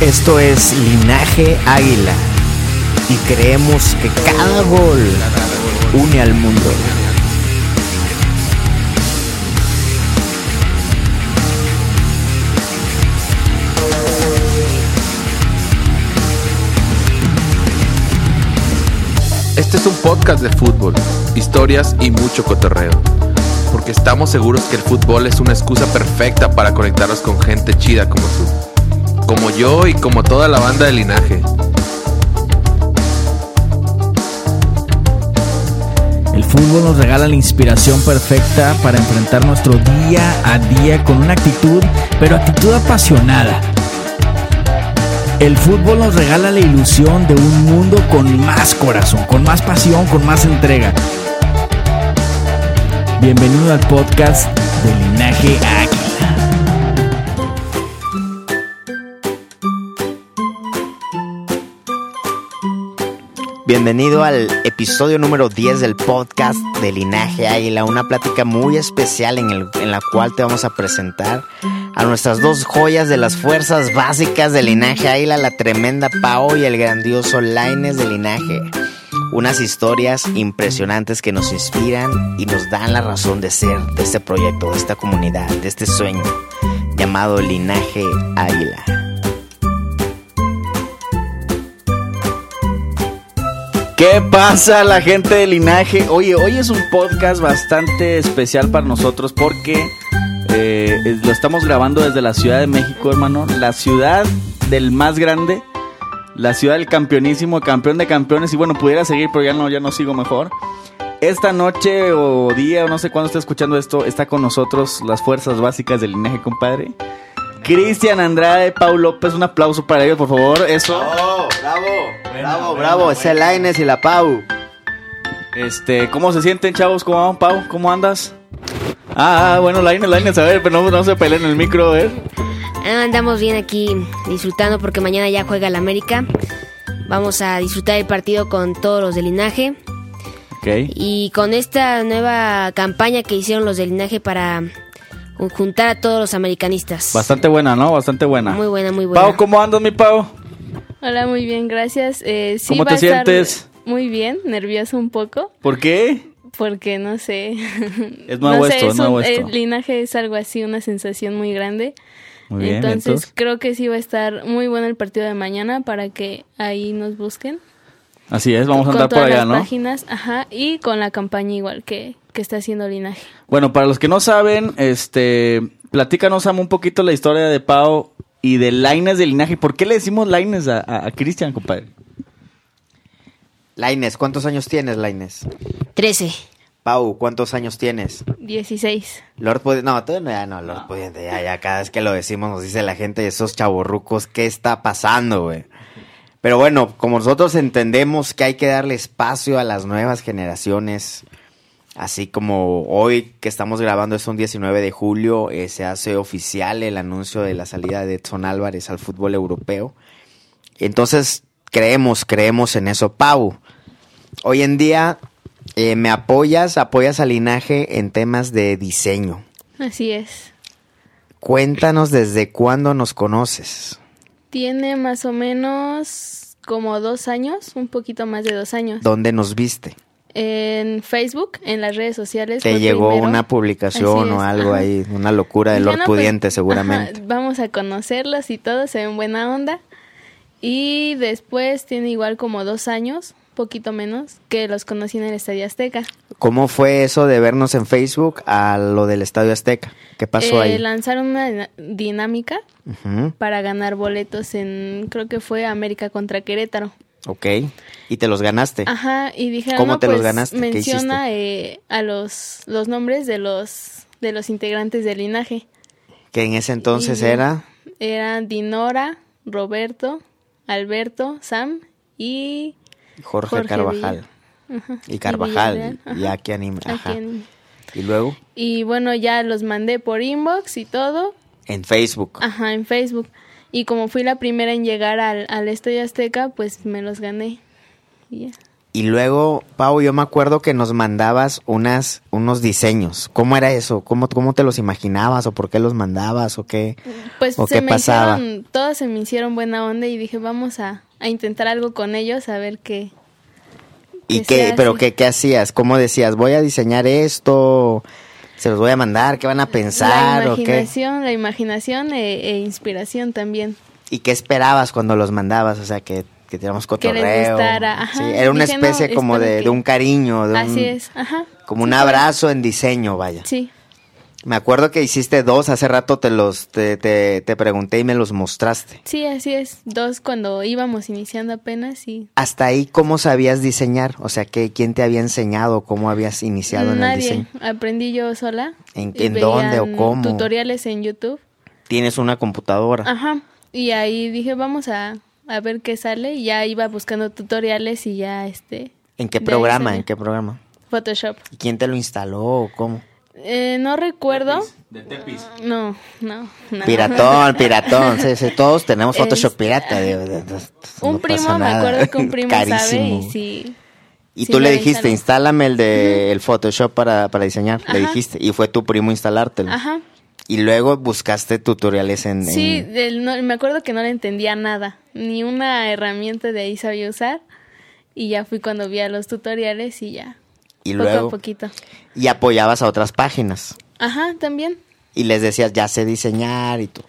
Esto es Linaje Águila y creemos que cada gol une al mundo. Este es un podcast de fútbol, historias y mucho cotorreo. Porque estamos seguros que el fútbol es una excusa perfecta para conectarnos con gente chida como tú. Como yo y como toda la banda de linaje. El fútbol nos regala la inspiración perfecta para enfrentar nuestro día a día con una actitud, pero actitud apasionada. El fútbol nos regala la ilusión de un mundo con más corazón, con más pasión, con más entrega. Bienvenido al podcast de Linaje Águila. Bienvenido al episodio número 10 del podcast de Linaje Águila, una plática muy especial en, la cual te vamos a presentar a nuestras dos joyas de las fuerzas básicas de Linaje Águila, la tremenda Pau y el grandioso Laines de Linaje. Unas historias impresionantes que nos inspiran y nos dan la razón de ser de este proyecto, de esta comunidad, de este sueño llamado Linaje Águila. ¿Qué pasa la gente de linaje? Oye, hoy es un podcast bastante especial para nosotros porque eh, lo estamos grabando desde la Ciudad de México, hermano. La ciudad del más grande, la ciudad del campeonísimo, campeón de campeones. Y bueno, pudiera seguir, pero ya no, ya no sigo mejor. Esta noche o día, o no sé cuándo esté escuchando esto, está con nosotros las fuerzas básicas del linaje, compadre. Cristian Andrade, Pau López, un aplauso para ellos, por favor. Eso. ¡Bravo! ¡Bravo, bravo! Es el Laines y la Pau. Este, ¿cómo se sienten, chavos? ¿Cómo van, Pau? ¿Cómo andas? Ah, ah, bueno, Laines, Laines, a ver, pero no, no se peleen en el micro, a ver. Ah, Andamos bien aquí disfrutando porque mañana ya juega el América. Vamos a disfrutar el partido con todos los de linaje. Ok. Y con esta nueva campaña que hicieron los de linaje para juntar a todos los americanistas. Bastante buena, ¿no? Bastante buena. Muy buena, muy buena. Pau, ¿cómo andas, mi Pau? Hola, muy bien, gracias. Eh, sí, ¿Cómo te sientes? Muy bien, nervioso un poco, ¿Por qué? porque no sé. Es nuevo no sé, esto, es nuevo un- esto. El linaje es algo así, una sensación muy grande. Muy bien, entonces, entonces. creo que sí va a estar muy bueno el partido de mañana para que ahí nos busquen. Así es, vamos a con andar por allá, las ¿no? páginas, ajá, y con la campaña igual que, que está haciendo linaje. Bueno, para los que no saben, este, platícanos, Sam, un poquito la historia de Pau y de Laines de linaje. ¿Por qué le decimos Laines a, a, a Cristian, compadre? Laines, ¿cuántos años tienes, Laines? 13. Pau, ¿cuántos años tienes? 16. Lord Pudiente, no, todavía no, ya no, Lord Pudiente, ya, ya, cada vez que lo decimos nos dice la gente, esos chavorrucos, ¿qué está pasando, güey? Pero bueno, como nosotros entendemos que hay que darle espacio a las nuevas generaciones, así como hoy que estamos grabando es un 19 de julio, eh, se hace oficial el anuncio de la salida de Edson Álvarez al fútbol europeo. Entonces, creemos, creemos en eso. Pau, hoy en día eh, me apoyas, apoyas al linaje en temas de diseño. Así es. Cuéntanos desde cuándo nos conoces. Tiene más o menos como dos años, un poquito más de dos años. ¿Dónde nos viste? En Facebook, en las redes sociales. Te llegó primero. una publicación o algo ajá. ahí, una locura de Dije, Lord "No, pues, Pudiente ajá, seguramente. vamos a conocerlos y todo, se ven buena onda. Y después tiene igual como dos años, poquito menos, que los conocí en el Estadio Azteca. ¿Cómo fue eso de vernos en Facebook a lo del Estadio Azteca? ¿Qué pasó Eh, ahí? Lanzaron una dinámica para ganar boletos en, creo que fue América contra Querétaro. Ok. Y te los ganaste. Ajá, y dijeron, ¿Cómo no, te los pues, ganaste? ¿Qué menciona eh, a los, los nombres de los, de los integrantes del linaje. Que en ese entonces Y- era. Eran Dinora, Roberto, Alberto, Sam y Jorge, Jorge Carvajal. Ajá, Y Carvajal. Y, aquí anime. Ajá. Aquí Y luego Y bueno, ya los mandé por inbox y todo. en Facebook. Ajá, en Facebook. Y como fui la primera en llegar al, al Estadio Azteca, pues me los gané. Y luego, Pau, yo me acuerdo que nos mandabas unas, unos diseños. ¿Cómo era eso? ¿Cómo, ¿Cómo te los imaginabas? ¿O por qué los mandabas? ¿O qué? Pues ¿O se qué me pasaba? hicieron, todos se me hicieron buena onda y dije, vamos a, a intentar algo con ellos, a ver qué. ¿Y qué? ¿Pero qué, qué hacías? ¿Cómo decías? Voy a diseñar esto, se los voy a mandar, ¿qué van a pensar? la ¿O qué? imaginación, la imaginación e, e inspiración también. ¿Y qué esperabas cuando los mandabas? O sea, que, que teníamos Que cotorreo. gustara, ajá. Sí, era una Dije, no, especie como de, que- de un cariño, de un, Así es, ajá. como un Sí, abrazo en diseño, vaya. Sí, Me acuerdo que hiciste dos, hace rato te los te, te, te pregunté y me los mostraste. sí, así es. Dos cuando íbamos iniciando apenas y Hasta ahí, ¿cómo sabías diseñar? O sea, ¿qué, ¿quién te había enseñado? ¿Cómo habías iniciado en el diseño? Aprendí yo sola. ¿En- en dónde o cómo? Tutoriales en YouTube. Tienes una computadora. Ajá. Y ahí dije, vamos a, a ver qué sale. Y ya iba buscando tutoriales y ya este. ¿En qué programa? ¿En qué programa? Photoshop. ¿Y quién te lo instaló o cómo? Eh, no recuerdo. De Tepis. No, no, no. Piratón, piratón. sí, sí, todos tenemos Photoshop Es- pirata. de- de- Un no primo, me acuerdo que un primo sabe Carísimo. y sí. Y sí tú le dijiste, instálame el de el Photoshop para, para diseñar. Le dijiste. Y fue tu primo instalártelo. Ajá. Y luego buscaste tutoriales en... Sí, en- del- no- me acuerdo que no le entendía nada. Ni una herramienta de ahí sabía usar. Y ya fui cuando vi a los tutoriales y ya. Y poco luego... a poquito. Y apoyabas a otras páginas. Ajá, también. Y les decías, ya sé diseñar y tú.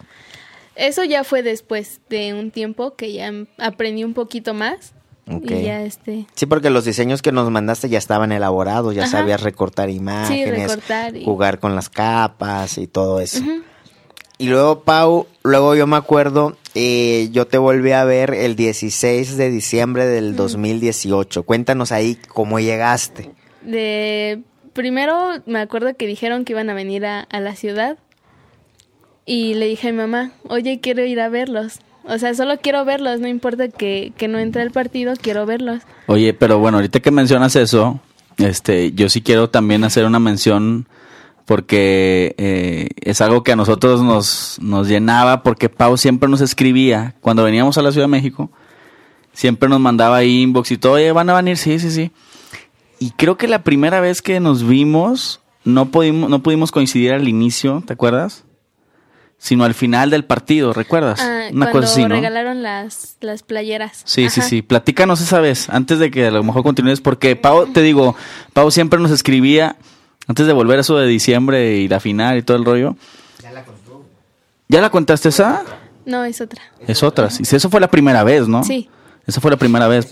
Eso ya fue después de un tiempo que ya aprendí un poquito más. Ok. Y ya este. Sí, porque los diseños que nos mandaste ya estaban elaborados, ya Ajá. sabías recortar imágenes, recortar y- jugar con las capas y todo eso. Y luego, Pau, luego yo me acuerdo, eh, yo te volví a ver el 16 de diciembre del 2018. Cuéntanos ahí cómo llegaste. De primero me acuerdo que dijeron que iban a venir a, a la ciudad y le dije a mi mamá, oye, quiero ir a verlos. O sea, solo quiero verlos, no importa que, que no entre al partido, quiero verlos. Oye, pero bueno, ahorita que mencionas eso, este, yo sí quiero también hacer una mención porque eh, es algo que a nosotros nos, nos llenaba porque Pau siempre nos escribía cuando veníamos a la Ciudad de México, siempre nos mandaba inbox y todo, oye, van a venir, sí, sí, sí. Y creo que la primera vez que nos vimos no pudimos, no pudimos coincidir al inicio, ¿te acuerdas? Sino al final del partido, ¿recuerdas? Ah, Una cuando cosa así, ¿no? regalaron las, las playeras. Sí, sí, Ajá. sí. Platícanos esa vez, antes de que a lo mejor continúes, porque Pau, te digo, Pau siempre nos escribía, antes de volver a eso de diciembre y la final y todo el rollo. Ya la contó. ¿Ya la contaste esa? No, es otra. Es otra, sí. Eso fue la primera vez, ¿no? Sí. Esa fue la primera vez.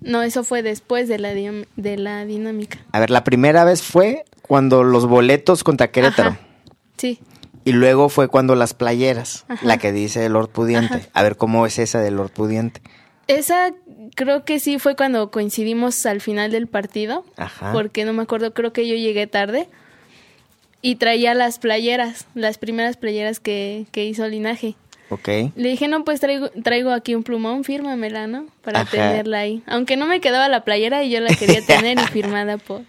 No, eso fue después de la, de la dinámica. A ver, la primera vez fue cuando los boletos contra Querétaro. Ajá. Sí. Y luego fue cuando las playeras, Ajá. la que dice Lord Pudiente. Ajá. A ver, ¿cómo es esa de Lord Pudiente? Esa creo que sí fue cuando coincidimos al final del partido. Ajá. Porque no me acuerdo, creo que yo llegué tarde. Y traía las playeras, las primeras playeras que, que hizo Linaje. Ok. Le dije, no, pues traigo, traigo aquí un plumón, fírmamela, ¿no? Para Ajá. tenerla ahí. Aunque no me quedaba la playera y yo la quería tener y firmada por,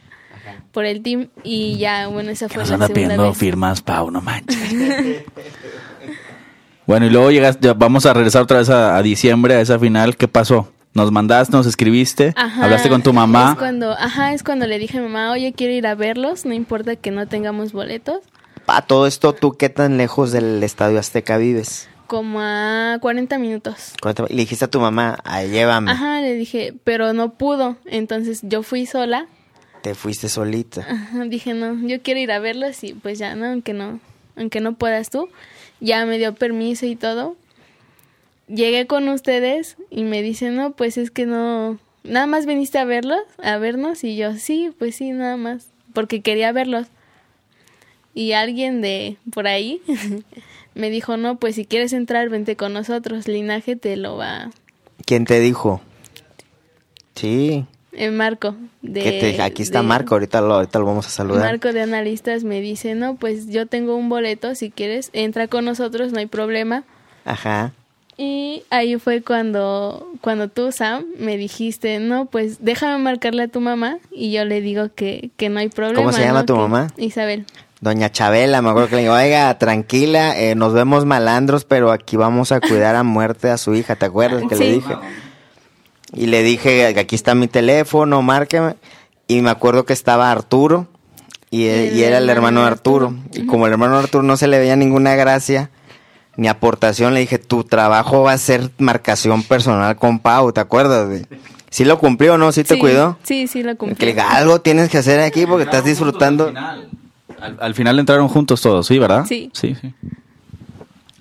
por el team. Y ya, bueno, esa fue Nos la anda segunda pidiendo vez. firmas, Pau, no manches. bueno, y luego llegas, ya vamos a regresar otra vez a, a diciembre, a esa final. ¿Qué pasó? Nos mandaste, nos escribiste, Ajá, hablaste con tu mamá. Es cuando, ajá, es cuando le dije a mi mamá, oye, quiero ir a verlos, no importa que no tengamos boletos. A todo esto, ¿tú qué tan lejos del Estadio Azteca vives? Como a 40 minutos. ¿Cuánto- Y le dijiste a tu mamá, "Ay, llévame. Ajá, le dije, pero no pudo. Entonces yo fui sola. Te fuiste solita. Ajá, dije, no, yo quiero ir a verlos y pues ya, no, aunque no, aunque no puedas tú. Ya me dio permiso y todo. Llegué con ustedes y me dicen, no, pues es que no, nada más viniste a verlos, a vernos y yo, sí, pues sí, nada más, porque quería verlos. Y alguien de por ahí me dijo, no, pues si quieres entrar, vente con nosotros, Linaje te lo va, ¿Quién te dijo? Sí. Eh, Marco. De, te- aquí está de- Marco, ahorita lo, ahorita lo vamos a saludar. Marco de analistas me dice, no, pues yo tengo un boleto, si quieres, entra con nosotros, no hay problema. Ajá. Y ahí fue cuando, cuando tú, Sam, me dijiste, no, pues déjame marcarle a tu mamá. Y yo le digo que, que no hay problema. ¿Cómo se llama ¿no? tu Que- mamá? Isabel. Doña Chabela, me acuerdo que le digo, oiga, tranquila, eh, nos vemos malandros, pero aquí vamos a cuidar a muerte a su hija, ¿te acuerdas que le dije? Y le dije, aquí está mi teléfono, márqueme. Y me acuerdo que estaba Arturo, y, eh, El y era el hermano de Arturo. Arturo. Y como el hermano de Arturo no se le veía ninguna gracia ni aportación, le dije, tu trabajo va a ser marcación personal con Pau, ¿te acuerdas? de- ¿Sí lo cumplió o no? ¿Sí te Sí, cuidó? Sí, sí, lo cumplí. Que le diga, algo tienes que hacer aquí porque estás disfrutando. Al, al final entraron juntos todos, ¿sí, verdad? Sí. Sí, sí.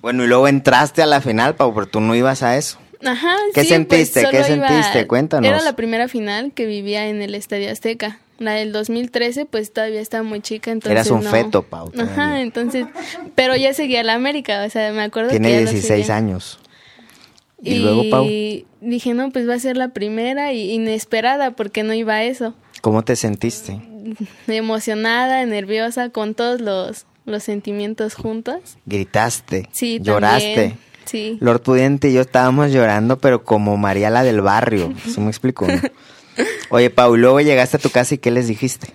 Bueno, y luego entraste a la final, Pau, pero tú no ibas a eso. Ajá, ¿Qué sí, sentiste? pues, ¿Qué iba- sentiste? Cuéntanos. Era la primera final que vivía en el Estadio Azteca. La del 2013, pues todavía estaba muy chica, entonces Eras un no. feto, Pau, todavía. Ajá, entonces, pero ya seguía la América, o sea, me acuerdo Tiene que ya lo 16 seguía. años. Y, luego, Pau, dije, no, pues va a ser la primera y inesperada porque no iba a eso. ¿cómo te sentiste? Emocionada, nerviosa, con todos los, los sentimientos juntos. Gritaste, Sí, lloraste. también. Sí. Lord Pudiente y yo estábamos llorando, pero como María la del barrio. ¿Sí me explico? no? Oye, Pau, luego llegaste a tu casa y ¿qué les dijiste?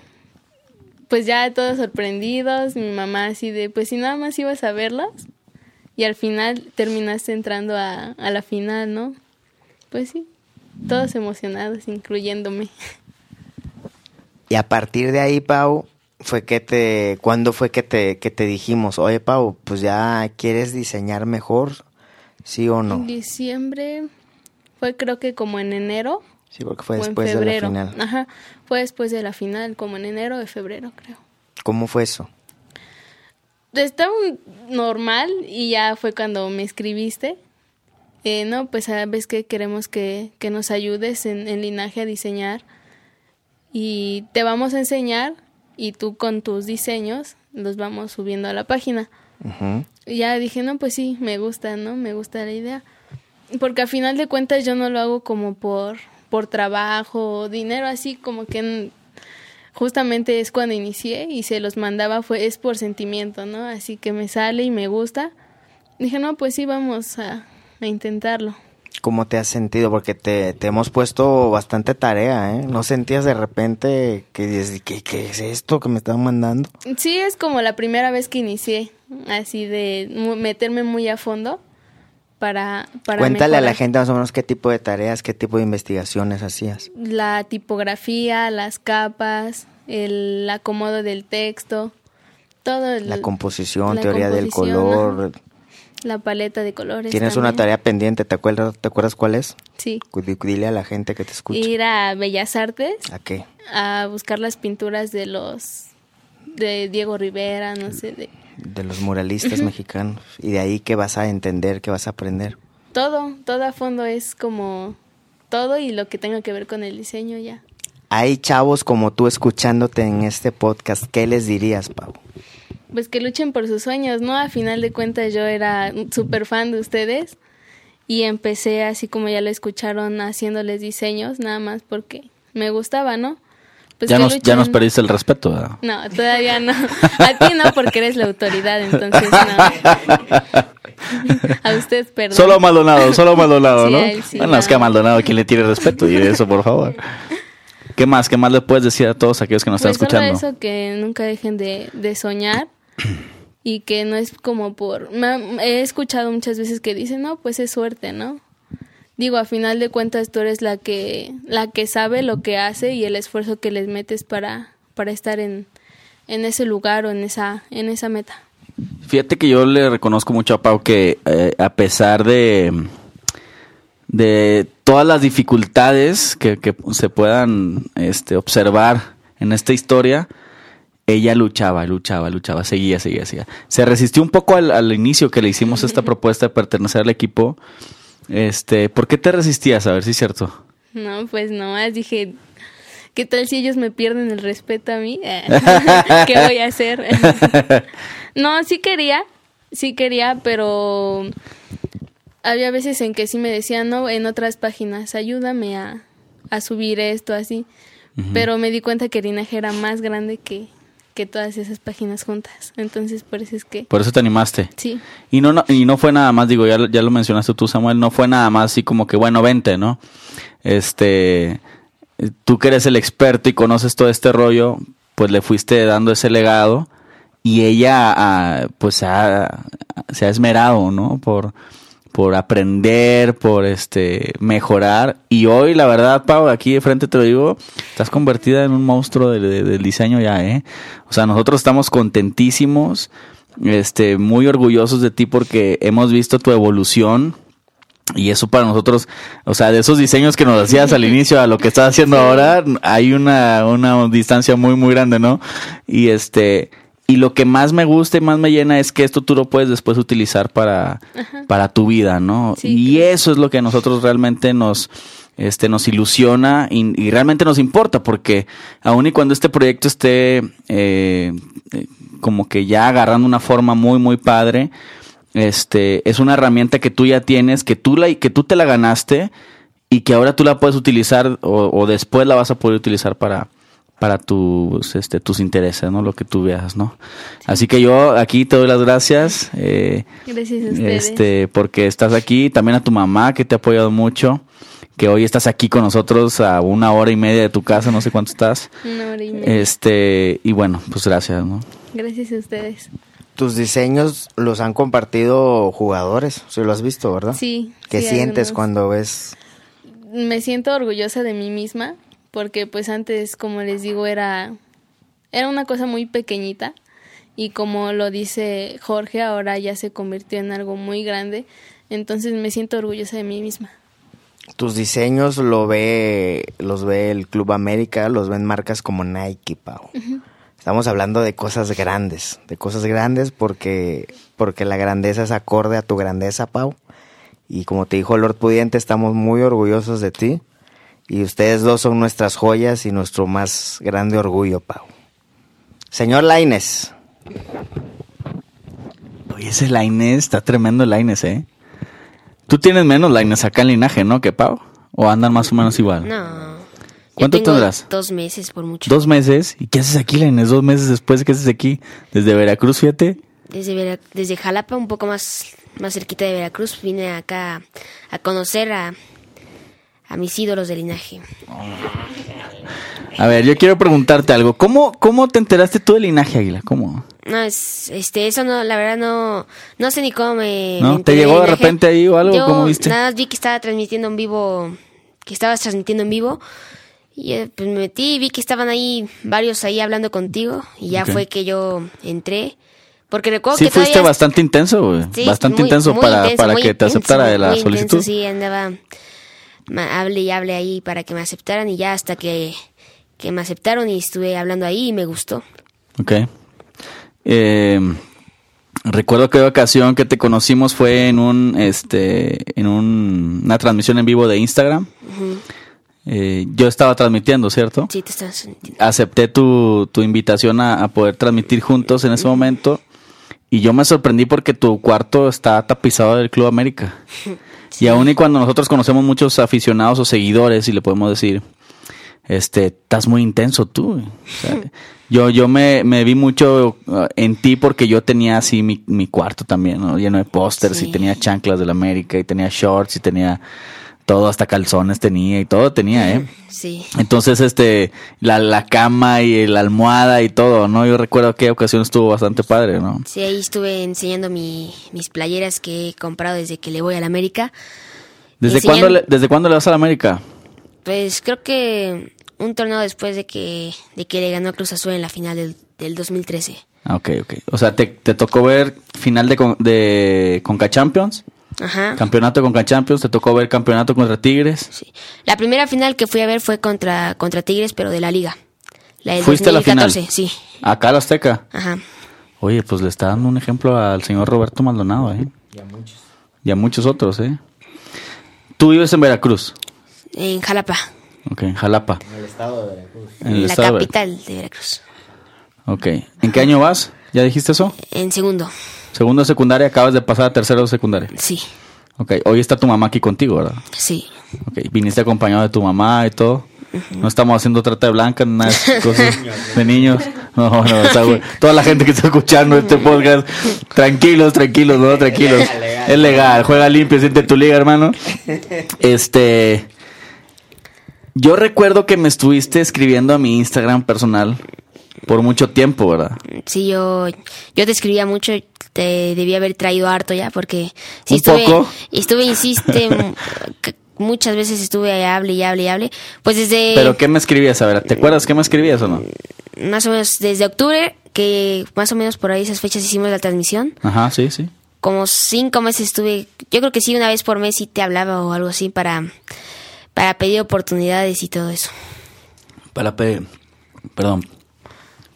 Pues ya todos sorprendidos, mi mamá así de, pues si nada más ibas a verlas y al final terminaste entrando a, a la final, ¿no? Pues sí, todos emocionados, incluyéndome. Y a partir de ahí, Pau, fue que te, ¿cuándo fue que te, que te dijimos, oye, Pau, pues ya quieres diseñar mejor, sí o En no? diciembre fue creo que como en enero Sí, porque fue en después de la final. Ajá, fue después de la final, como en enero o febrero, creo. ¿Cómo fue eso? Estaba normal y ya fue cuando me escribiste. Eh, no, pues sabes que queremos que, que nos ayudes en, en linaje a diseñar y te vamos a enseñar y tú con tus diseños los vamos subiendo a la página. Y ya dije, no, pues sí, me gusta, ¿no? Me gusta la idea. Porque a final de cuentas yo no lo hago como por, por trabajo o dinero, así como que en- justamente es cuando inicié y se los mandaba, fue, es por sentimiento, ¿no? Así que me sale y me gusta. Dije, no, pues sí, vamos a, a intentarlo. ¿Cómo te has sentido? Porque te, te hemos puesto bastante tarea, ¿eh? ¿No sentías de repente que dices, ¿qué, qué es esto que me están mandando? Sí, es como la primera vez que inicié, así de meterme muy a fondo para, para Cuéntale a la gente más o menos qué tipo de tareas, qué tipo de investigaciones hacías. la tipografía, las capas, el acomodo del texto, todo el- La composición, la teoría del color. ajá, la paleta de colores. Tienes una tarea pendiente, ¿te acuerdas, ¿te acuerdas cuál es? Sí. Dile a la gente que te escucha. Ir a Bellas Artes ¿A qué? a buscar las pinturas de los de Diego Rivera, no sé, de De los muralistas mexicanos. Y de ahí que vas a entender, que vas a aprender. todo, todo a fondo es como todo y lo que tenga que ver con el diseño ya. Hay chavos como tú escuchándote en este podcast. ¿Qué les dirías, Pau? Pues que luchen por sus sueños, ¿no? A final de cuentas yo era súper fan de ustedes y empecé así como ya lo escucharon haciéndoles diseños, nada más porque me gustaba, ¿no? Pues ya, nos, ya nos perdiste el respeto, ¿verdad? No, todavía no. A ti no, porque eres la autoridad, entonces no. A usted, perdón. Solo a Maldonado, solo a Maldonado, Sí, ¿no? él sí, bueno, es no. que a Maldonado, ¿quién le tiene respeto? Y eso, por favor. ¿Qué más? ¿Qué más le puedes decir a todos aquellos que nos Pues están solo escuchando? eso que nunca dejen de, de soñar y que no es como por... he escuchado muchas veces que dicen, no, pues es suerte, ¿no? Digo, a final de cuentas tú eres la que, la que sabe lo que hace y el esfuerzo que les metes para, para estar en, en ese lugar o en esa, en esa meta. Fíjate que yo le reconozco mucho a Pau que eh, a pesar de, de todas las dificultades que, que se puedan este, observar en esta historia, ella luchaba, luchaba, luchaba, seguía, seguía, seguía. Se resistió un poco al, al inicio que le hicimos esta propuesta de pertenecer al equipo. Este, ¿por qué te resistías? A ver si es cierto. No, pues nomás dije, ¿qué tal si ellos me pierden el respeto a mí? ¿Qué voy a hacer? no, sí quería, sí quería, pero había veces en que sí me decían, no, en otras páginas, ayúdame a, a subir esto, así. Pero me di cuenta que linaje era más grande que, que todas esas páginas juntas. Entonces, por eso es que... Por eso te animaste. Sí. Y no, no, y no fue nada más, digo, ya, lo- ya lo mencionaste tú, Samuel, no fue nada más así como que, bueno, vente, ¿no? Este, tú que eres el experto y conoces todo este rollo, pues le fuiste dando ese legado y ella, ah, pues, ha- se ha esmerado, ¿no? Por, por aprender, por este mejorar. Y hoy, la verdad, Pau, aquí de frente te lo digo, estás convertida en un monstruo de- de- del diseño ya, ¿eh? O sea, nosotros estamos contentísimos, este, muy orgullosos de ti porque hemos visto tu evolución. Y eso para nosotros, o sea, de esos diseños que nos hacías al inicio a lo que estás haciendo ahora, hay una, una distancia muy, muy grande, ¿no? Y este, y lo que más me gusta y más me llena es que esto tú lo puedes después utilizar para, para tu vida, ¿no? Sí, y eso es lo que a nosotros realmente nos, este, nos ilusiona y, y realmente nos importa, porque aun y cuando este proyecto esté eh, eh, como que ya agarrando una forma muy, muy padre, este, es una herramienta que tú ya tienes, que tú, la, que tú te la ganaste y que ahora tú la puedes utilizar o, o después la vas a poder utilizar para, para tus, este, tus intereses, ¿no? Lo que tú veas, ¿no? Así que yo aquí te doy las gracias. eh, Gracias a ustedes. este, porque estás aquí, también a tu mamá que te ha apoyado mucho, que hoy estás aquí con nosotros a una hora y media de tu casa, no sé cuánto estás. Una hora y media. Este, y bueno, pues gracias, ¿no? Gracias a ustedes. Tus diseños los han compartido jugadores, si lo has visto, ¿verdad? Sí. ¿Qué sí, sientes algunos. cuando ves? Me siento orgullosa de mí misma porque pues antes, como les digo, era, era una cosa muy pequeñita y como lo dice Jorge, ahora ya se convirtió en algo muy grande. Entonces me siento orgullosa de mí misma. Tus diseños lo ve, los ve el Club América, los ven marcas como Nike, Pau. Estamos hablando de cosas grandes, de cosas grandes porque, porque la grandeza es acorde a tu grandeza, Pau. Y como te dijo Lord Pudiente, estamos muy orgullosos de ti. Y ustedes dos son nuestras joyas y nuestro más grande orgullo, Pau. Señor Laines, Oye, ese Laines, está tremendo el Laines, ¿eh? Tú tienes menos Laines acá en linaje, ¿no? Que Pau. ¿O andan más o menos igual? No. Yo ¿Cuánto tengo tendrás? Dos meses por mucho. Dos meses. ¿Y qué haces aquí, Laines? Dos meses después, ¿qué haces aquí? Desde Veracruz, fíjate. Desde, Vera- desde Jalapa, un poco más, más cerquita de Veracruz, vine acá a conocer a, a mis ídolos de linaje. A ver, yo quiero preguntarte algo. ¿Cómo, cómo te enteraste tú del linaje, Águila? ¿Cómo? No, es, este, eso no, la verdad no, no sé ni cómo me... ¿No? me ¿Te llegó de repente ahí o algo? Yo ¿Cómo viste? nada más vi que estaba transmitiendo en vivo, que estabas transmitiendo en vivo. Y eh, pues me metí y vi que estaban ahí varios ahí hablando contigo. Y ya fue que yo entré. Porque recuerdo Sí, que fuiste todavía... bastante intenso, güey. Sí, bastante muy- intenso muy para, intenso, para que te aceptara de la muy solicitud. intenso, sí, andaba, hable y hable ahí para que me aceptaran y ya hasta que, que me aceptaron y estuve hablando ahí y me gustó. Ok. Eh, recuerdo que la ocasión que te conocimos fue en un, este, en un- una transmisión en vivo de Instagram. Eh, yo estaba transmitiendo, ¿cierto? Sí, te estás sintiendo. Acepté tu, tu invitación a, a poder transmitir juntos en ese momento. Y yo me sorprendí porque tu cuarto está tapizado del Club América. Y aún y cuando nosotros conocemos muchos aficionados o seguidores, y le podemos decir, este, estás muy intenso tú. güey. O sea, yo, yo me, me vi mucho uh, en ti porque yo tenía así mi, mi cuarto también, ¿no? lleno de pósters y tenía chanclas del América y tenía shorts y tenía todo, hasta calzones tenía y todo tenía, ¿eh? Sí. Entonces, este, la, la cama y la almohada y todo, ¿no? Yo recuerdo que ocasión estuvo bastante padre, ¿no? Sí, ahí estuve enseñando mi, mis playeras que he comprado desde que le voy a la América. ¿Desde Enseñan- cuándo, le, ¿Desde cuándo le vas a la América? Pues creo que un torneo después de que, de que le ganó a Cruz Azul en la final del, del 2013. Ah, Ok, ok. O sea, te, te tocó ver final de, con- de Conca Champions, Ajá. campeonato Conca Champions, te tocó ver campeonato contra Tigres. Sí. La primera final que fui a ver fue contra, contra Tigres, pero de la liga. La del ¿Fuiste a la 2014, final? sí. Acá al Azteca. Ajá. Oye, pues le está dando un ejemplo al señor Roberto Maldonado, ¿eh? Y a muchos. Y a muchos otros, ¿eh? Tú vives en Veracruz. En Jalapa, Ok, en Jalapa. En el la estado de Veracruz. capital de Veracruz. Ok. ¿En qué año vas? ¿Ya dijiste eso? En segundo, Segundo de secundaria, acabas de pasar a tercero de secundaria. sí. Ok, hoy está tu mamá aquí contigo, ¿verdad? Sí. Ok, viniste acompañado de tu mamá y todo. No estamos haciendo trata de blanca, nada de cosas de niños. No, no, o sea, güey, toda la gente que está escuchando este podcast, tranquilos, tranquilos, no, tranquilos. legal, legal. Es legal, juega limpio, siente tu liga, hermano. Este, yo recuerdo que me estuviste escribiendo a mi Instagram personal por mucho tiempo, ¿verdad? Sí, yo, yo te escribía mucho, te debía haber traído harto ya, porque sí ¿Un estuve, poco? estuve, insiste, muchas veces estuve hable y hable y hable, pues desde, Pero ¿qué me escribías? A ver, ¿te acuerdas qué me escribías o no? más o menos desde octubre, que más o menos por ahí esas fechas hicimos la transmisión, Ajá, sí, sí. como cinco meses estuve, yo creo que sí, una vez por mes sí te hablaba o algo así para, para pedir oportunidades y todo eso, Para pe- perdón,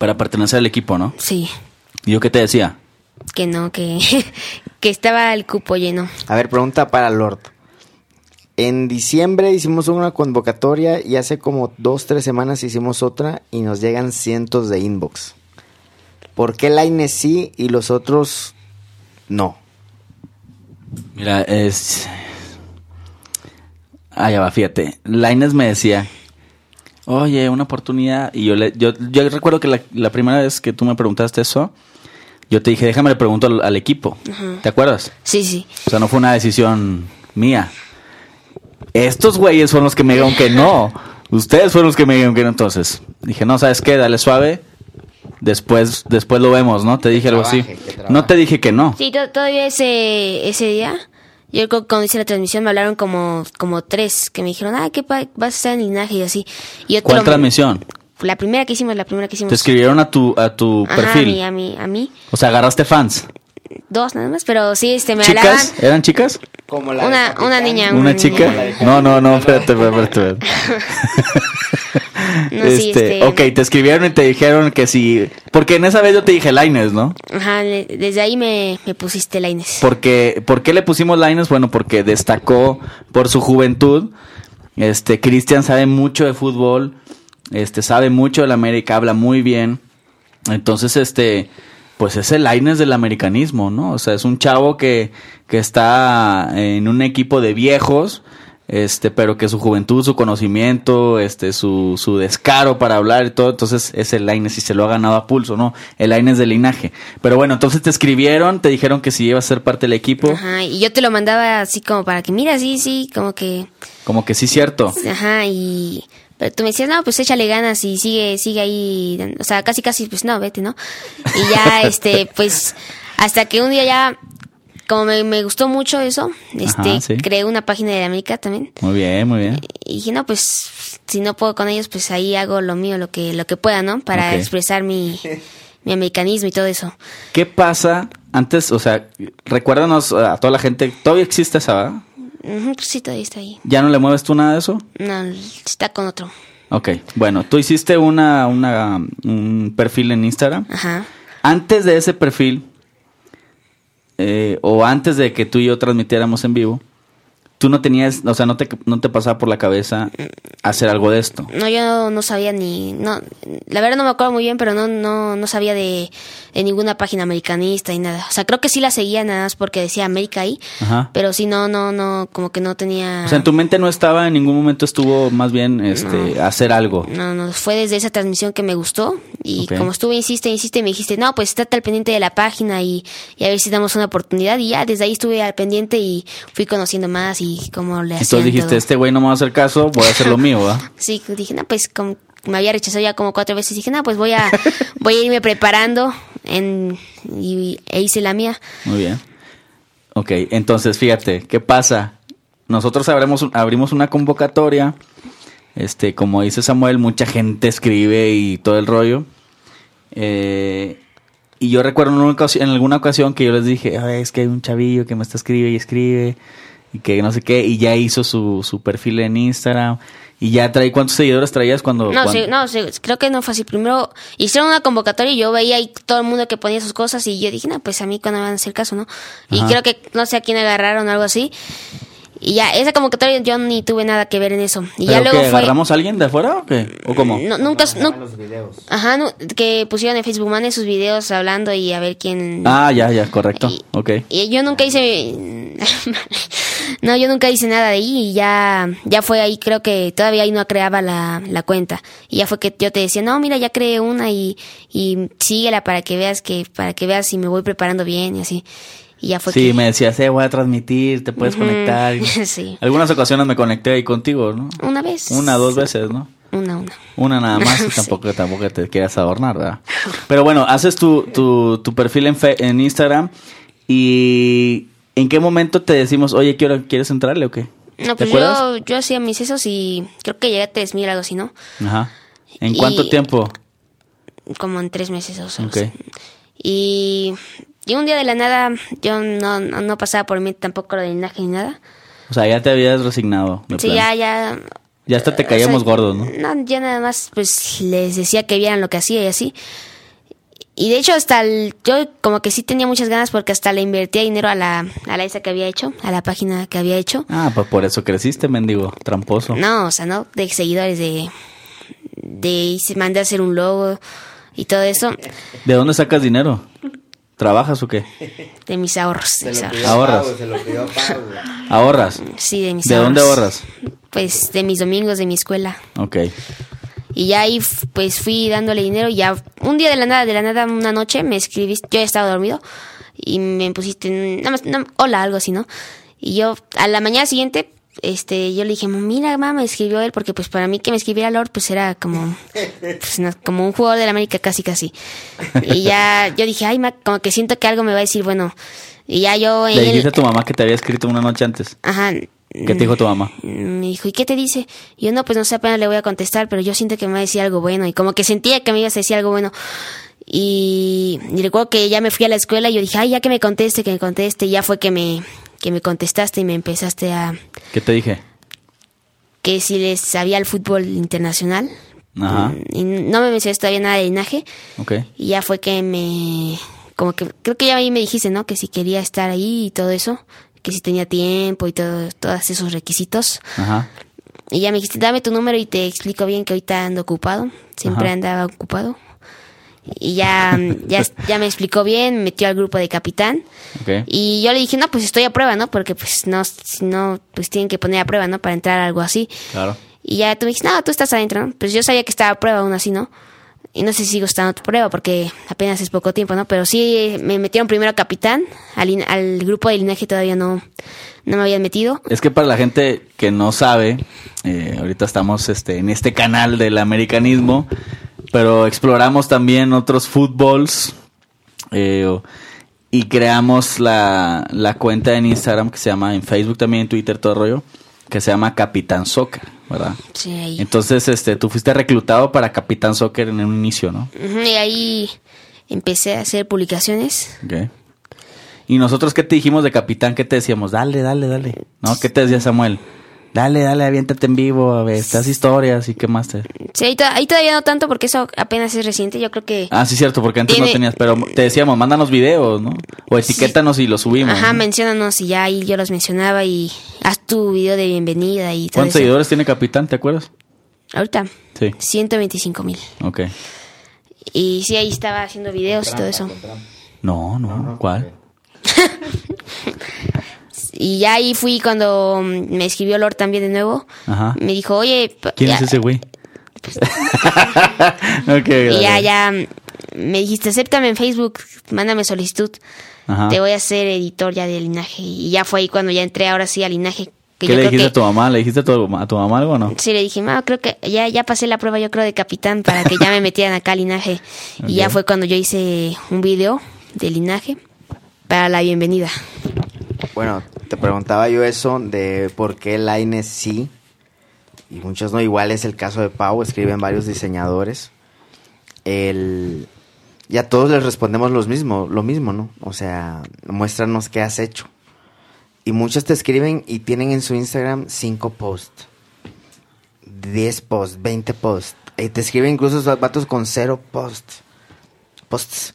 para pertenecer al equipo, ¿no? sí, ¿Y yo qué te decía? que no, que, que estaba el cupo lleno. A ver, pregunta para Lord. En diciembre hicimos una convocatoria y hace como dos, tres semanas hicimos otra y nos llegan cientos de inbox. ¿Por qué Laine sí y los otros no? Mira, es... Ah, ya va, fíjate. Laines me decía, oye, una oportunidad. Y yo le, yo, yo recuerdo que la, la primera vez que tú me preguntaste eso, yo te dije, déjame le pregunto al, al equipo. ¿Te acuerdas? Sí, sí. O sea, no fue una decisión mía. Estos güeyes fueron los que me dijeron que no. Ustedes fueron los que me dijeron que no. Entonces, dije, no, ¿sabes qué? Dale suave. Después, después lo vemos, ¿no? Te dije algo así. trabaje. No te dije que no. Sí, to- todavía ese, ese día, yo creo que cuando hice la transmisión me hablaron como, como tres, que me dijeron, ah, que vas a estar en linaje y así. Y yo ¿Cuál lo- transmisión? La primera que hicimos, la primera que hicimos. Te escribieron a tu, a tu Ajá, perfil. A mí, a mí, a mí. O sea, agarraste fans. Dos nada más, pero sí, este, me hablaban. ¿Chicas? ¿Eran chicas? Como Una, una niña. ¿Una niña. chica? No, no, no, espérate, espérate. espérate. No, sí, este, este- ok, te escribieron y te dijeron que sí. Porque en esa vez yo te dije Lines, ¿no? Ajá, le- desde ahí me, me pusiste la Inés. Porque, ¿Por qué le pusimos Lines? Bueno, porque destacó por su juventud. Este, Cristian sabe mucho de fútbol. Este, sabe mucho del América, habla muy bien. Entonces, este, pues es el Lines del americanismo, ¿no? O sea, es un chavo que, que está en un equipo de viejos. Este, pero que su juventud, su conocimiento, este, su, su descaro para hablar y todo, entonces es el Laines y se lo ha ganado a pulso, ¿no? El Laines de linaje. Pero bueno, entonces te escribieron, te dijeron que si ibas a ser parte del equipo, Ajá, y yo te lo mandaba así como para que, mira, sí, sí, como que, como que sí cierto. ajá, y... Pero tú me decías, no, pues échale ganas y sigue, sigue ahí, o sea, casi, casi, pues no, vete, ¿no? Y ya, este, pues, hasta que un día ya, como me, me gustó mucho eso, este, Ajá, sí. creé una página de América también. Muy bien, muy bien. Y dije, no, pues, si no puedo con ellos, pues ahí hago lo mío, lo que, lo que pueda, ¿no? Para expresar mi, mi americanismo y todo eso. ¿Qué pasa antes, o sea, recuérdanos a toda la gente, todavía existe esa, pues sí, todavía está ahí. ¿Ya no le mueves tú nada de eso? No, está con otro. Ok, bueno, tú hiciste una, una, un perfil en Instagram. Ajá. Antes de ese perfil, eh, o antes de que tú y yo transmitiéramos en vivo, tú no tenías, o sea, no te, no te pasaba por la cabeza hacer algo de esto. No, yo no, no sabía ni... No, la verdad no me acuerdo muy bien, pero no, no, no sabía de, de ninguna página americanista y nada. O sea, creo que sí la seguía nada más porque decía América ahí. Ajá. Pero sí, no, no, no, como que no tenía... O sea, en tu mente no estaba, en ningún momento estuvo más bien este, hacer algo. No, no, fue desde esa transmisión que me gustó y como estuve, insiste, insiste, me dijiste, no, pues estate al pendiente de la página y, y a ver si damos una oportunidad y ya, desde ahí estuve al pendiente y fui conociendo más y cómo le hacían Entonces dijiste, todo. este güey no me va a hacer caso, voy a hacer lo mío, ¿va? Sí, dije, no, pues como me había rechazado ya como cuatro veces, dije, no, pues voy a, voy a irme preparando en, y, e hice la mía. Muy bien. Ok, entonces fíjate, ¿qué pasa? Nosotros abrimos, abrimos una convocatoria. Este, como dice Samuel, mucha gente escribe y todo el rollo. Eh, y yo recuerdo en, una ocasi- en alguna ocasión que yo les dije, "Ay, es que hay un chavillo que me está escribe y escribe y que no sé qué, y ya hizo su, su perfil en Instagram y ya trae, ¿cuántos seguidores traías cuando? No, cuando- sí, no, sí, creo que no fue así. Primero hicieron una convocatoria y yo veía ahí todo el mundo que ponía sus cosas y yo dije, no, pues a mí cuando me van a hacer caso, ¿no? Y Ajá. creo que no sé a quién agarraron o algo así. Y ya, esa convocatoria yo ni tuve nada que ver en eso. Y ¿Pero ya luego fue... agarramos a alguien de afuera o qué? ¿O cómo? No, nunca... no- los videos. ajá, no, que pusieron en Facebook Man sus videos hablando y a ver quién... Ah, ya, ya, correcto. Y- Ok. Y yo nunca hice... no, yo nunca hice nada de ahí y ya, ya fue ahí, creo que todavía ahí no creaba la, la cuenta. Y ya fue que yo te decía, no, mira, ya creé una y, y síguela para que veas que, para que veas si me voy preparando bien y así. Y ya fue Sí, que... me decías, eh, voy a transmitir, te puedes conectar. y- Sí. Algunas ocasiones me conecté ahí contigo, ¿no? Una vez. Una, dos veces, ¿no? Una, una. Una nada más y Sí. tampoco, tampoco te quieras adornar, ¿verdad? Pero bueno, haces tu, tu, tu perfil en, fe- en Instagram y ¿en qué momento te decimos, oye, quiero, ¿quieres entrarle o qué? No, ¿Te pues yo, yo hacía mis esos y creo que llegué a 3000 algo así, ¿no? Ajá. ¿En Y- cuánto tiempo? Como en tres meses o sea. Ok. Y, y un día de la nada, yo no, no, no pasaba por mí tampoco lo de linaje ni nada. O sea, ya te habías resignado. de Sí, plano. ya, ya. Ya hasta te o caíamos sea, gordos, ¿no? No, ya nada más, pues les decía que vieran lo que hacía y así. Y de hecho, hasta el, yo como que sí tenía muchas ganas porque hasta le invertía dinero a la, a la esa que había hecho, a la página que había hecho. Ah, pues por eso creciste, mendigo, tramposo. No, o sea, no, de seguidores, de, de hice- mandé a hacer un logo y todo eso ¿De dónde sacas dinero? ¿Trabajas o qué? de mis ahorros. de mis ahorros. Ahorras. Se lo pidió Pau. ¿Ahorras? Sí, de mis ¿De dónde ahorras? Pues de mis domingos de mi escuela. Ok. Y ya ahí pues fui dándole dinero y ya un día de la nada, de la nada, una noche me escribiste, yo ya estaba dormido y me pusiste, nada más, hola, algo así, ¿no? Y yo a la mañana siguiente, este, yo le dije, mira, mamá, me escribió él porque pues para mí que me escribiera Lord pues era como, pues, no, como un jugador de la América casi casi. Y ya yo dije, ay, ma, como que siento que algo me va a decir, bueno, y ya yo en ¿Le el- dijiste a tu mamá que te había escrito una noche antes? Ajá. ¿Qué te dijo tu mamá? Me dijo, ¿y qué te dice? Y yo, no, pues no sé, apenas le voy a contestar, pero yo siento que me va a decir algo bueno. Y como que sentía que me ibas a decir algo bueno. Y, y recuerdo que ya me fui a la escuela y yo dije, ay, ya que me conteste, que me conteste. Y ya fue que me, que me contestaste y me empezaste a... ¿Qué te dije? Que si les sabía el fútbol internacional. Ajá. Y no me mencionaste todavía nada de linaje. Ok. Y ya fue que me... Como que creo que ya ahí me dijiste, ¿no? Que si quería estar ahí y todo eso. Que si tenía tiempo y todo, todos esos requisitos. Ajá. Y ya me dijiste, dame tu número y te explico bien que ahorita ando ocupado. Siempre Ajá. andaba ocupado. Y ya, ya, ya me explicó bien, me metió al grupo de capitán. Y yo le dije, no, pues estoy a prueba, ¿no? Porque pues no, si no, pues tienen que poner a prueba, ¿no? Para entrar a algo así. Claro. Y ya tú me dijiste, no, tú estás adentro, ¿no? Pues yo sabía que estaba a prueba aún así, ¿no? Y no sé si sigo estando a prueba porque apenas es poco tiempo, ¿no? Pero sí me metieron primero a capitán, al, al grupo de linaje todavía no, no me habían metido. Es que para la gente que no sabe, eh, ahorita estamos este, en este canal del americanismo, pero exploramos también otros fútbols eh, y creamos la, la cuenta en Instagram que se llama, en Facebook también, en Twitter, todo el rollo, que se llama Capitán Soccer, ¿verdad? Sí. Entonces, este, tú fuiste reclutado para Capitán Soccer en un inicio, ¿no? Y ahí empecé a hacer publicaciones. ¿Y nosotros qué te dijimos de Capitán? ¿Qué te decíamos? Dale, dale, dale. ¿No? ¿Qué te decía Samuel? Dale, dale, aviéntate en vivo, a ver, estas historias y qué más te... Sí, ahí, to- ahí todavía no tanto porque eso apenas es reciente. Yo creo que... Ah, sí, cierto, porque antes no tenías, pero te decíamos, mándanos videos, ¿no? O etiquétanos y los subimos. Ajá, ¿no? menciónanos y ya ahí yo los mencionaba y haz tu video de bienvenida y todo ¿Cuántos eso. seguidores tiene Capitán, te acuerdas? Ahorita, Sí, 125 mil. ok. Y sí, ahí estaba haciendo videos y todo eso. No, no, ¿cuál? Y ya ahí fui cuando mm, me escribió Lord también de nuevo. Ajá. Me dijo, oye... ¿Quién ya- es ese güey? Y ya, ya mm, me dijiste, acéptame en Facebook, mándame solicitud. Ajá. Te voy a hacer editor ya de linaje. Y ya fue ahí cuando ya entré ahora sí al linaje. Que ¿Qué yo le creo dijiste que, a tu mamá? ¿Le dijiste a tu, a tu mamá algo o no? Sí, le dije, "Ma, creo que ya, ya pasé la prueba, yo creo, de capitán para que ya me metieran acá al linaje. Y ya fue cuando yo hice un video de linaje para la bienvenida. Bueno, te preguntaba yo eso de por qué Laines sí y muchos no. Igual es el caso de Pau, escriben varios diseñadores. El, y a todos les respondemos los mismo, lo mismo, ¿no? O sea, muéstranos qué has hecho. Y muchos te escriben y tienen en su Instagram 5 posts, 10 posts, 20 posts. Y te escriben incluso esos vatos con cero posts. Posts.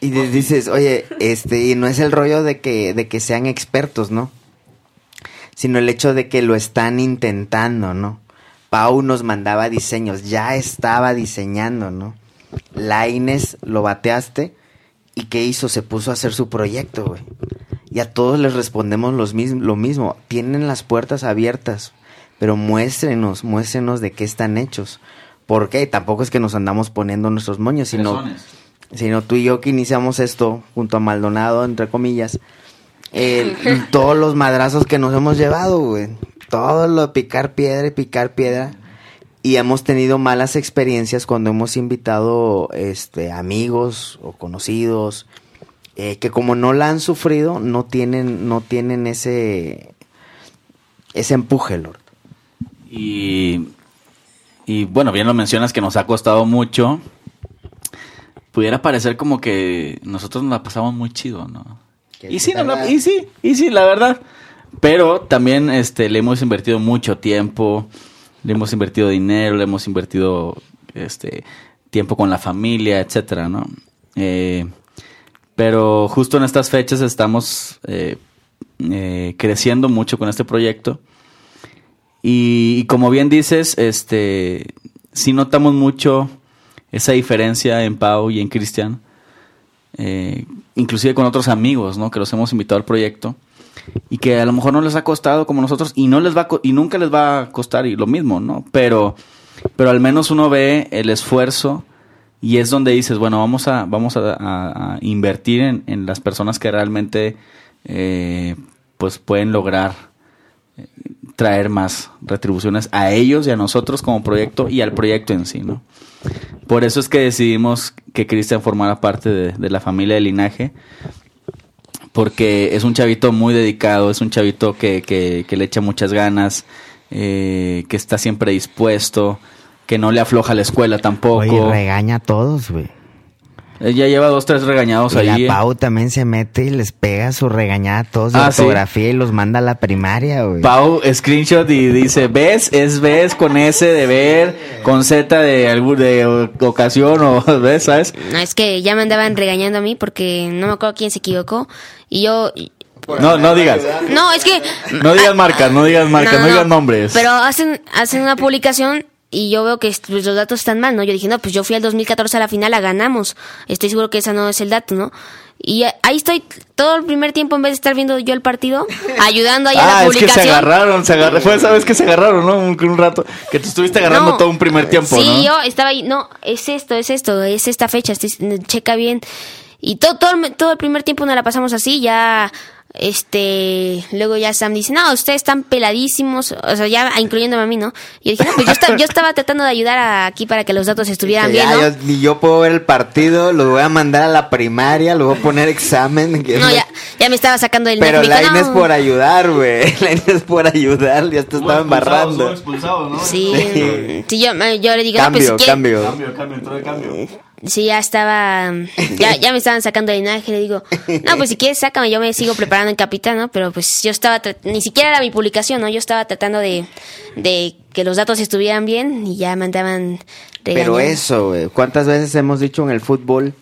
Y dices, oye, este, y no es el rollo de que, de que sean expertos, ¿no? sino el hecho de que lo están intentando, ¿no? Pau nos mandaba diseños, ya estaba diseñando, ¿no? Laines lo bateaste y ¿qué hizo? Se puso a hacer su proyecto, güey. Y a todos les respondemos los lo mismo, tienen las puertas abiertas, pero muéstrenos, muéstrenos de qué están hechos. ¿Por qué? Tampoco es que nos andamos poniendo nuestros moños, sino, sino tú y yo que iniciamos esto junto a Maldonado, entre comillas, el- todos los madrazos que nos hemos llevado, güey. Todo lo de picar piedra y picar piedra. Y hemos tenido malas experiencias cuando hemos invitado este, amigos o conocidos eh, que como no la han sufrido, no tienen, no tienen ese, ese empuje, Lord. Y, y bueno, bien lo mencionas que nos ha costado mucho. Pudiera parecer como que nosotros nos la pasamos muy chido, ¿no? Y sí, nos la- y sí, y sí, la verdad. Pero también este, le hemos invertido mucho tiempo, le hemos invertido dinero, le hemos invertido este, tiempo con la familia, etcétera, ¿no? Eh, pero justo en estas fechas estamos eh, eh, creciendo mucho con este proyecto. Y, y como bien dices, este, sí notamos mucho esa diferencia en Pau y en Cristian, eh, inclusive con otros amigos, ¿no? Que los hemos invitado al proyecto y que a lo mejor no les ha costado como nosotros y no les va y nunca les va a costar y lo mismo, ¿no? Pero, pero al menos uno ve el esfuerzo y es donde dices, bueno, vamos a, vamos a invertir en, en las personas que realmente eh, pues pueden lograr eh, traer más retribuciones a ellos y a nosotros como proyecto y al proyecto en sí, ¿no? Por eso es que decidimos que Cristian formara parte de, la familia de linaje, porque es un chavito muy dedicado, es un chavito que le echa muchas ganas, eh, que está siempre dispuesto, que no le afloja la escuela tampoco. Oye, regaña a todos, güey. Ya lleva dos, tres regañados Y ahí. la Pau también se mete y les pega su regañada a todos de Ah, ¿sí? ortografía y los manda a la primaria, güey. Pau screenshot y dice, ¿ves? Es ves con S de ver, con Z de algún de ocasión o ¿ves? ¿Sabes? No, es que ya me andaban regañando a mí porque no me acuerdo quién se equivocó. Y yo. No, no digas. No, es que. No digas marcas, no digas marcas, no, digas nombres. Pero hacen, hacen una publicación y yo veo que pues, los datos están mal, ¿no? Yo dije, no, pues yo fui al 2014 a la final, la ganamos. Estoy seguro que esa no es el dato, ¿no? Y ahí estoy todo el primer tiempo en vez de estar viendo yo el partido, ayudando ahí a ah, la es que se publicación. agarraron, se agarraron. Fue esa vez que se agarraron, ¿no? Un, un rato. Que te estuviste agarrando No, todo un primer tiempo, sí, ¿no? yo estaba ahí, no, es esto, es esto, es esta fecha, este- checa bien. Y todo, todo, el- todo el primer tiempo nos la pasamos así, ya, este, luego ya Sam dice, no, ustedes están peladísimos, o sea, ya incluyéndome a mí, ¿no? Y yo dije, no, pues yo, esta- yo estaba tratando de ayudar a- aquí para que los datos estuvieran bien, ya ¿no? yo- ni yo puedo ver el partido, los voy a mandar a la primaria, los voy a poner examen. que No, ya, ya me estaba sacando el Pero Laine es "No". por ayudar, güey. Laine es por ayudar, ya te estaba embarrando. Sí, sí, yo, yo le digo, no, Cambio, pues si quiere- cambio. Sí, ya estaba. Ya, ya me estaban sacando el linaje. Le digo, no, pues si quieres, sácame. Yo me sigo preparando en capitán, ¿no? Pero pues yo estaba. tra- Ni siquiera era mi publicación, ¿no? Yo estaba tratando de, de que los datos estuvieran bien y ya me andaban Pero eso, güey. ¿Cuántas veces hemos dicho en el fútbol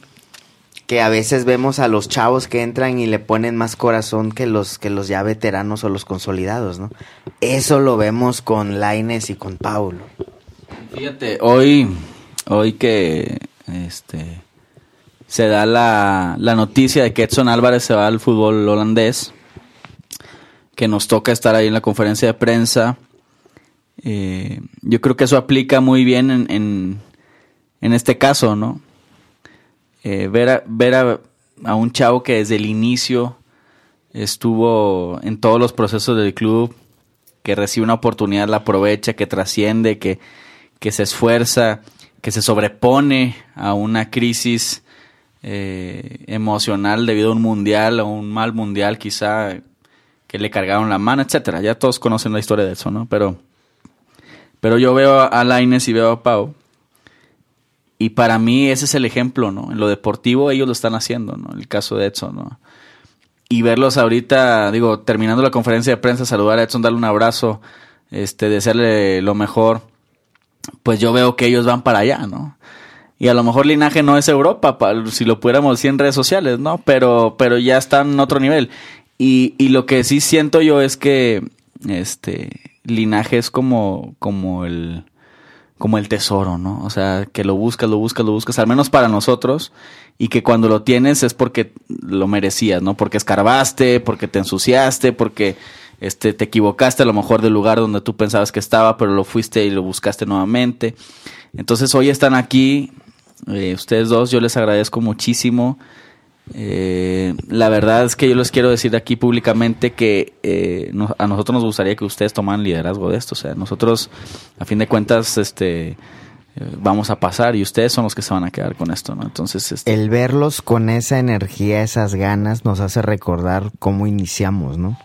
que a veces vemos a los chavos que entran y le ponen más corazón que los que los ya veteranos o los consolidados, ¿no? Eso lo vemos con Laines y con Paulo. Fíjate, hoy, hoy que este se da la, la noticia de que Edson Álvarez se va al fútbol holandés, que nos toca estar ahí en la conferencia de prensa. eh, yo creo que eso aplica muy bien en, en, este caso, ¿no? Eh, ver a, ver a, a un chavo que desde el inicio estuvo en todos los procesos del club, que recibe una oportunidad, la aprovecha, que trasciende, que, que se esfuerza, que se sobrepone a una crisis eh, emocional debido a un mundial o un mal mundial quizá que le cargaron la mano, etcétera. Ya todos conocen la historia de eso, ¿no? Pero, pero yo veo a Laines y veo a Pau y para mí ese es el ejemplo, ¿no? En lo deportivo ellos lo están haciendo, ¿no? El caso de Edson, ¿no? Y verlos ahorita, digo, terminando la conferencia de prensa, saludar a Edson, darle un abrazo, este, desearle lo mejor, pues yo veo que ellos van para allá, ¿no? Y a lo mejor linaje no es Europa, pa- si lo pudiéramos decir en redes sociales, ¿no? Pero, pero ya están en otro nivel. Y, y lo que sí siento yo es que este, linaje es como, como el, como el tesoro, ¿no? O sea, que lo buscas, lo buscas, lo buscas, al menos para nosotros, y que cuando lo tienes es porque lo merecías, ¿no? Porque escarbaste, porque te ensuciaste, porque este, te equivocaste a lo mejor del lugar donde tú pensabas que estaba, pero lo fuiste y lo buscaste nuevamente. Entonces hoy están aquí, eh, ustedes dos, yo les agradezco muchísimo. Eh, la verdad es que yo les quiero decir aquí públicamente que eh, a nosotros nos gustaría que ustedes tomaran liderazgo de esto. O sea, nosotros, a fin de cuentas, este, eh, vamos a pasar y ustedes son los que se van a quedar con esto, ¿no? Entonces, este, El verlos con esa energía, esas ganas, nos hace recordar cómo iniciamos, ¿no?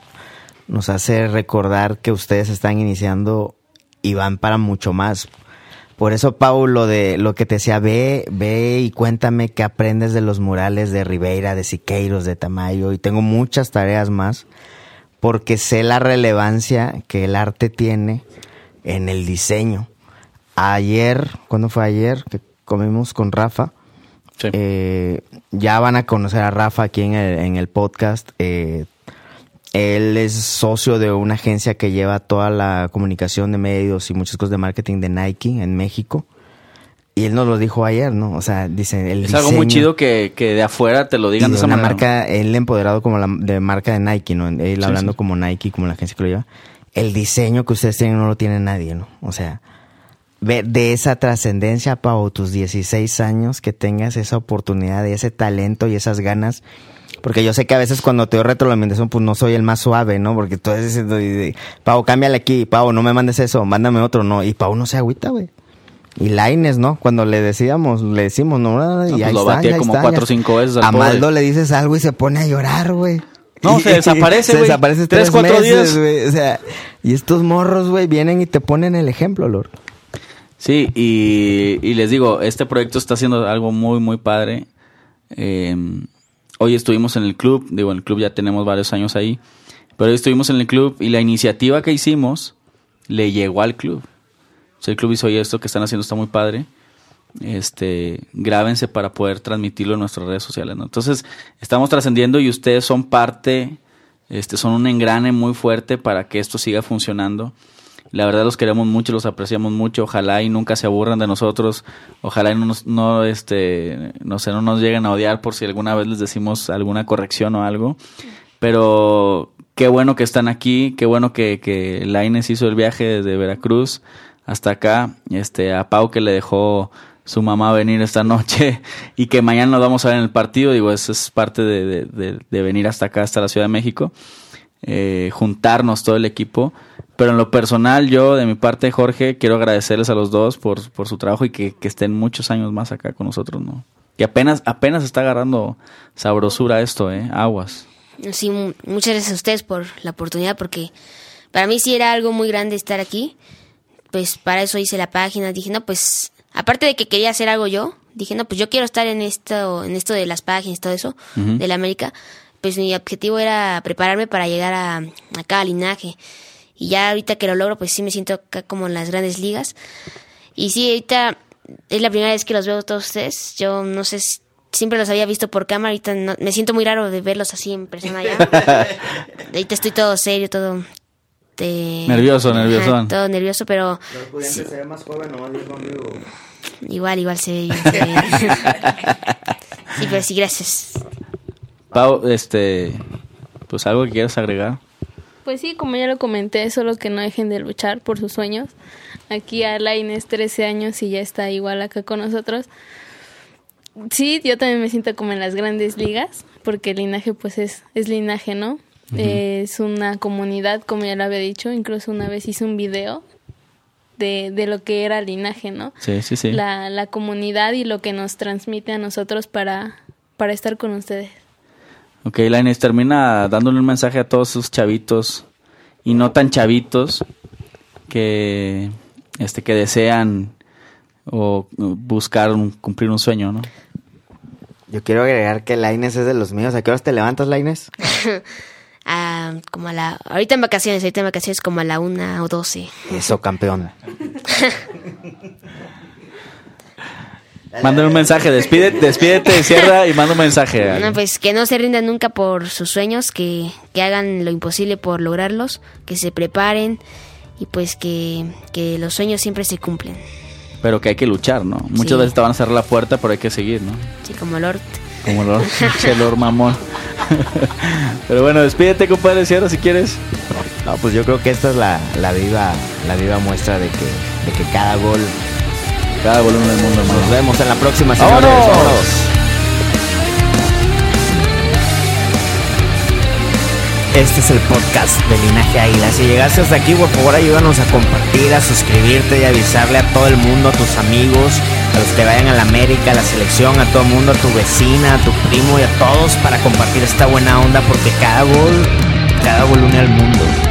Nos hace recordar que ustedes están iniciando y van para mucho más. Por eso, Pau, lo de lo que te decía, ve, ve y cuéntame qué aprendes de los murales de Ribeira, de Siqueiros, de Tamayo, y tengo muchas tareas más, porque sé la relevancia que el arte tiene en el diseño. Ayer, ¿cuándo fue ayer? Que comimos con Rafa. sí. Eh, ya van a conocer a Rafa aquí en el, en el podcast. Eh, él es socio de una agencia que lleva toda la comunicación de medios y muchas cosas de marketing de Nike en México. Y él nos lo dijo ayer, ¿no? O sea, dice el es algo muy chido que, que de afuera te lo digan de, esa una marca, él empoderado como la de marca de Nike, ¿no? Él Sí, hablando sí. como Nike, como la agencia que lo lleva. El diseño que ustedes tienen no lo tiene nadie, ¿no? O sea, ve de esa trascendencia, Pau, tus 16 años, que tengas esa oportunidad y ese talento y esas ganas. Porque yo sé que a veces cuando te doy retroalimentación, pues no soy el más suave, ¿no? Porque tú estás diciendo, Pau, cámbiale aquí, Pau, no me mandes eso, mándame otro, no. Y Pau no se agüita, güey. Y Laines, ¿no? Cuando le decíamos, le decimos, no, no, y pues ahí lo está, batía ahí como está, cuatro o cinco veces al A pobre. Maldo le dices algo y se pone a llorar, güey. No, se desaparece, Se güey. desaparece Tres, tres, cuatro meses, días. O sea, y estos morros, güey, vienen y te ponen el ejemplo, Lord. Sí, y, y les digo, este proyecto está haciendo algo muy, muy padre. Eh, hoy estuvimos en el club, digo, en el club ya tenemos varios años ahí, pero hoy estuvimos en el club y la iniciativa que hicimos le llegó al club. O sea, el club hizo oye, esto que están haciendo está muy padre. Este, grábense para poder transmitirlo en nuestras redes sociales. ¿no? Entonces, estamos trascendiendo y ustedes son parte, este, son un engrane muy fuerte para que esto siga funcionando. La verdad los queremos mucho, los apreciamos mucho. Ojalá y nunca se aburran de nosotros. Ojalá y no nos, no, este, no sé, no nos lleguen a odiar por si alguna vez les decimos alguna corrección o algo. Pero qué bueno que están aquí, qué bueno que, que Laines hizo el viaje desde Veracruz hasta acá. Este, a Pau que le dejó su mamá venir esta noche y que mañana nos vamos a ver en el partido. Digo, eso es parte de, de- de- venir hasta acá, hasta la Ciudad de México. Eh, juntarnos todo el equipo. Pero en lo personal, yo de mi parte, Jorge, quiero agradecerles a los dos por, por su trabajo y que, que estén muchos años más acá con nosotros, ¿no? Que apenas, apenas está agarrando sabrosura esto, ¿eh? Aguas. Sí, mu- muchas gracias a ustedes por la oportunidad, porque para mí sí era algo muy grande estar aquí. Pues para eso hice la página. Dije, no, pues, aparte de que quería hacer algo yo, dije, no, pues yo quiero estar en esto, en esto de las páginas, todo eso, Ujú. de la América. Pues mi objetivo era prepararme para llegar a, acá al linaje. Y ya ahorita que lo logro, pues sí me siento acá como en las grandes ligas. Y sí, ahorita es la primera vez que los veo todos ustedes. Yo no sé, si- siempre los había visto por cámara. Ahorita no- me siento muy raro de verlos así en persona ya. ahorita estoy todo serio, todo. de- Nervioso, Ajá, nerviosón. todo nervioso, pero se ve más joven, nomás conmigo. igual, igual se ve bien. se ve bien. sí, pero sí, gracias. Pau, este, pues algo que quieras agregar. Pues sí, como ya lo comenté, solo que no dejen de luchar por sus sueños. Aquí Alain es 13 años y ya está igual acá con nosotros. Sí, yo también me siento como en las grandes ligas, porque el linaje pues es, es linaje, ¿no? Es una comunidad, como ya lo había dicho, incluso una vez hice un video de, de lo que era linaje, ¿no? Sí, sí, sí. La, la comunidad y lo que nos transmite a nosotros para, para estar con ustedes. Ok, Lainez, termina dándole un mensaje a todos esos chavitos y no tan chavitos que, este, que desean o buscar un- cumplir un sueño, ¿no? Yo quiero agregar que Laines es de los míos. ¿A qué horas te levantas, Laines? Ah, como a la. Ahorita en vacaciones, ahorita en vacaciones como a la una o doce. Eso, campeón. Manda un mensaje, despídete, despídete, cierra y manda un mensaje. No, pues que no se rindan nunca por sus sueños, que, que hagan lo imposible por lograrlos, que se preparen y pues que, que los sueños siempre se cumplen. Pero que hay que luchar, ¿no? Muchas Sí. veces te van a cerrar la puerta, pero hay que seguir, ¿no? Sí, como Lord. Como Lord, che, Lord mamón. pero bueno, despídete, compadre, cierra si quieres. No, pues yo creo que esta es la, la viva la viva muestra de que, de que cada gol. Cada volumen del mundo, hermano. Nos vemos en la próxima, señores. ¡Vámonos! Vámonos. Este es el podcast de Linaje Águila. Si llegaste hasta aquí, por favor ayúdanos a compartir, a suscribirte y avisarle a todo el mundo, a tus amigos, a los que vayan a la América, a la selección, a todo el mundo, a tu vecina, a tu primo y a todos para compartir esta buena onda porque cada gol, cada gol une al mundo.